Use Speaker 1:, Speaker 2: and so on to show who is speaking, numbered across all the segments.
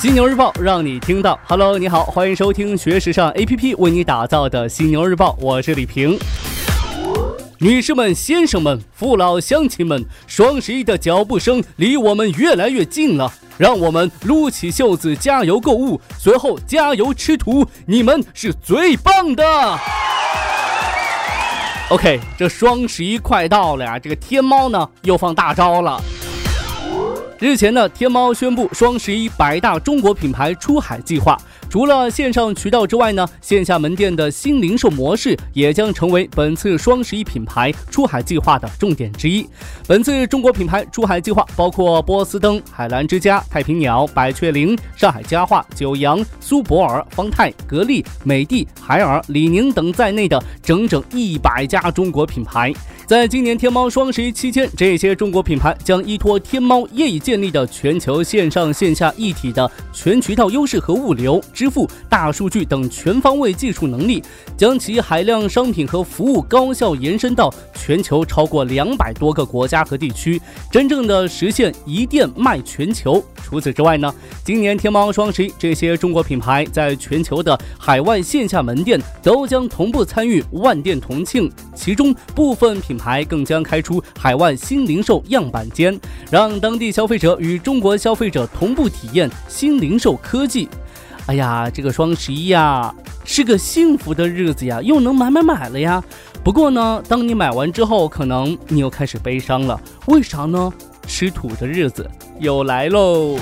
Speaker 1: 犀牛日报让你听到。Hello，你好，欢迎收听学时尚 APP 为你打造的犀牛日报，我是李平。女士们、先生们、父老乡亲们，双十一的脚步声离我们越来越近了，让我们撸起袖子加油购物，随后加油吃土，你们是最棒的。OK，这双十一快到了呀，这个天猫呢又放大招了。日前呢，天猫宣布双十一百大中国品牌出海计划。除了线上渠道之外呢，线下门店的新零售模式也将成为本次双十一品牌出海计划的重点之一。本次中国品牌出海计划包括波司登、海澜之家、太平鸟、百雀羚、上海家化、九阳、苏泊尔、方太、格力、美的、海尔、李宁等在内的整整一百家中国品牌。在今年天猫双十一期间，这些中国品牌将依托天猫业已建立的全球线上线下一体的全渠道优势和物流、支付、大数据等全方位技术能力，将其海量商品和服务高效延伸到全球超过两百多个国家和地区，真正的实现一店卖全球。除此之外呢，今年天猫双十一，这些中国品牌在全球的海外线下门店都将同步参与万店同庆，其中部分品牌更将开出海外新零售样板间，让当地消费者与中国消费者同步体验新零售科技。哎呀，这个双十一呀，是个幸福的日子呀，又能买买买了呀。不过呢，当你买完之后，可能你又开始悲伤了，为啥呢？吃土的日子又来喽！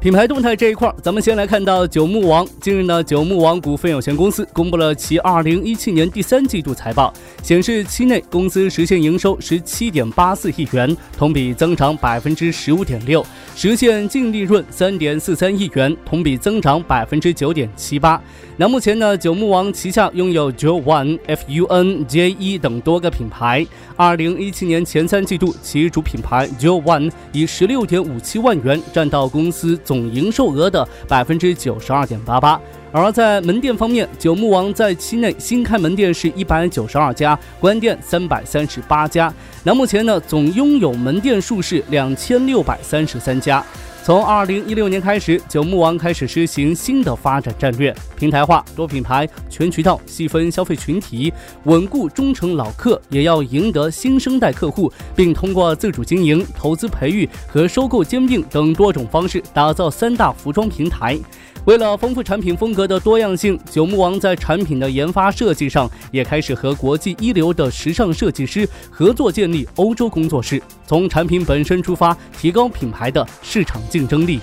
Speaker 1: 品牌动态这一块，咱们先来看到九牧王。近日呢，九牧王股份有限公司公布了其二零一七年第三季度财报，显示期内公司实现营收十七点八四亿元，同比增长百分之十五点六，实现净利润三点四三亿元，同比增长百分之九点七八。那目前呢，九牧王旗下拥有 Joe One、FUN、J 一等多个品牌。二零一七年前三季度，其主品牌 Joe One 以十六点五七万元占到公司。总营收额的百分之九十二点八八，而在门店方面，九牧王在期内新开门店是一百九十二家，关店三百三十八家。那目前呢，总拥有门店数是两千六百三十三家。从二零一六年开始，九牧王开始实行新的发展战略，平台化、多品牌、全渠道、细分消费群体，稳固忠诚老客，也要赢得新生代客户，并通过自主经营、投资培育和收购兼并等多种方式，打造三大服装平台。为了丰富产品风格的多样性，九牧王在产品的研发设计上也开始和国际一流的时尚设计师合作，建立欧洲工作室，从产品本身出发，提高品牌的市场竞争力。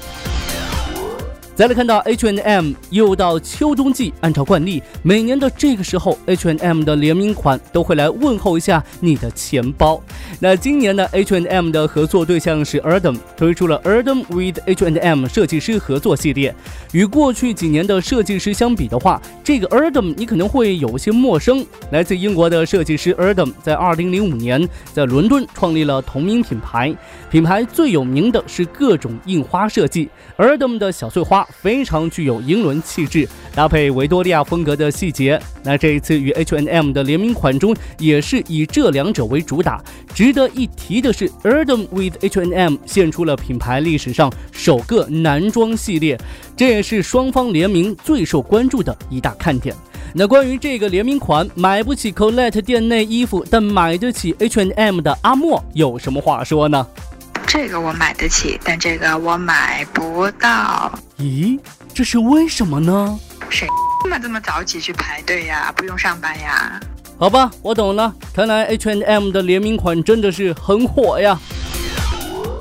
Speaker 1: 再来看到 H and M 又到秋冬季，按照惯例，每年的这个时候，H and M 的联名款都会来问候一下你的钱包。那今年呢，H and M 的合作对象是 Erdem，推出了 Erdem with H&M 设计师合作系列。与过去几年的设计师相比的话，这个 Erdem 你可能会有些陌生。来自英国的设计师 Erdem 在2005年在伦敦创立了同名品牌，品牌最有名的是各种印花设计。Erdem 的小碎花。非常具有英伦气质，搭配维多利亚风格的细节。那这一次与 H&M 的联名款中，也是以这两者为主打。值得一提的是，Erdem with H&M 献出了品牌历史上首个男装系列，这也是双方联名最受关注的一大看点。那关于这个联名款，买不起 Colette 店内衣服，但买得起 H&M 的阿莫有什么话说呢？
Speaker 2: 这个我买得起，但这个我买不到。
Speaker 1: 咦，这是为什么呢？
Speaker 2: 谁他妈这么早起去排队呀？不用上班呀？
Speaker 1: 好吧，我懂了。看来 H and M 的联名款真的是很火呀。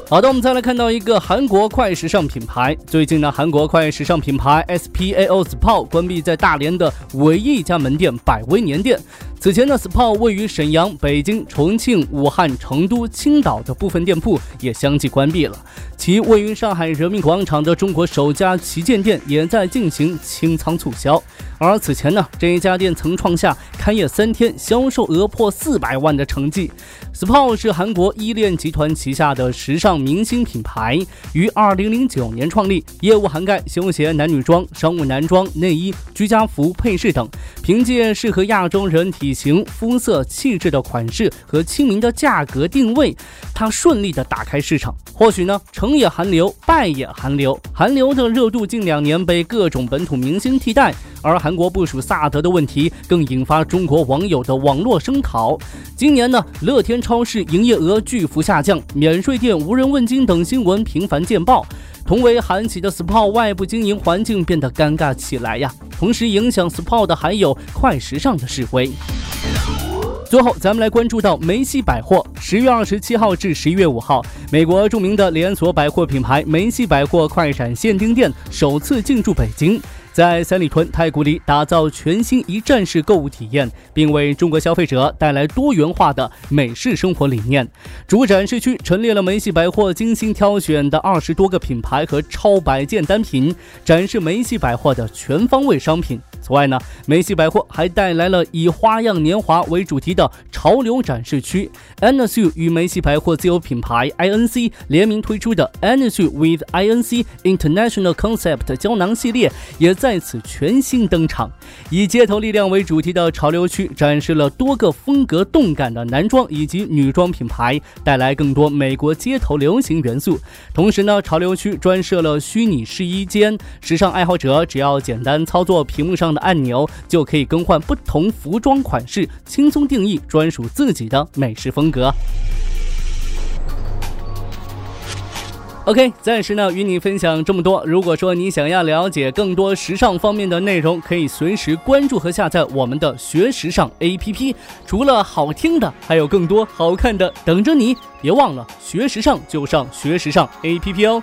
Speaker 1: 好的，我们再来看到一个韩国快时尚品牌。最近呢，韩国快时尚品牌 SPAO SPA 关闭在大连的唯一一家门店百威年店。此前呢，SPA 位于沈阳、北京、重庆、武汉、成都、青岛的部分店铺也相继关闭了。其位于上海人民广场的中国首家旗舰店也在进行清仓促销。而此前呢，这一家店曾创下开业三天销售额破四百万的成绩。SPA 是韩国依恋集团旗下的时尚明星品牌，于二零零九年创立，业务涵盖休闲男女装、商务男装、内衣、居家服、配饰等。凭借适合亚洲人体。型、肤色、气质的款式和亲民的价格定位，它顺利的打开市场。或许呢，成也韩流，败也韩流。韩流的热度近两年被各种本土明星替代，而韩国部署萨德的问题更引发中国网友的网络声讨。今年呢，乐天超市营业额巨幅下降，免税店无人问津等新闻频繁见报。同为韩企的 SPA 外部经营环境变得尴尬起来呀。同时影响 SPA 的还有快时尚的示威。最后，咱们来关注到梅西百货，十月二十七号至十一月五号，美国著名的连锁百货品牌梅西百货快闪限定店首次进驻北京。在三里屯太古里打造全新一站式购物体验，并为中国消费者带来多元化的美式生活理念。主展示区陈列了梅西百货精心挑选的二十多个品牌和超百件单品，展示梅西百货的全方位商品。此外呢，梅西百货还带来了以“花样年华”为主题的潮流展示区。Ansu 与梅西百货自有品牌 INC 联名推出的 Ansu with INC International Concept 胶囊系列也在此全新登场。以街头力量为主题的潮流区展示了多个风格动感的男装以及女装品牌，带来更多美国街头流行元素。同时呢，潮流区专设了虚拟试衣间，时尚爱好者只要简单操作屏幕上。按钮就可以更换不同服装款式，轻松定义专属自己的美食风格。OK，暂时呢与你分享这么多。如果说你想要了解更多时尚方面的内容，可以随时关注和下载我们的学时尚 APP。除了好听的，还有更多好看的等着你。别忘了学时尚就上学时尚 APP 哦。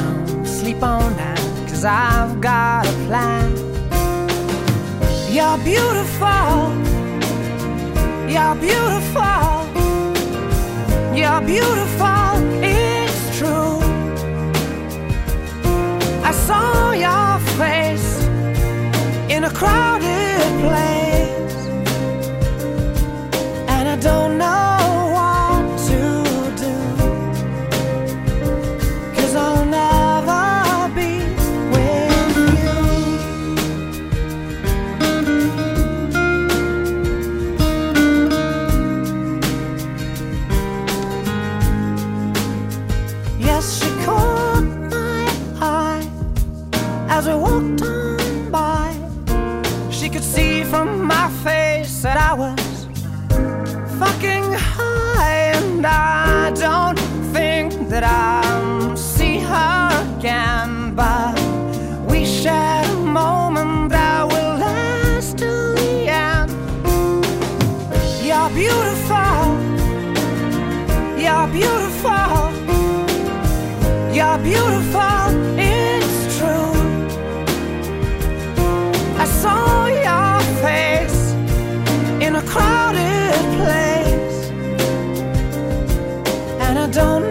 Speaker 3: sleep on that, cause I've got a plan. You're beautiful. You're beautiful. You're beautiful, it's true. I saw your face in a crowded don't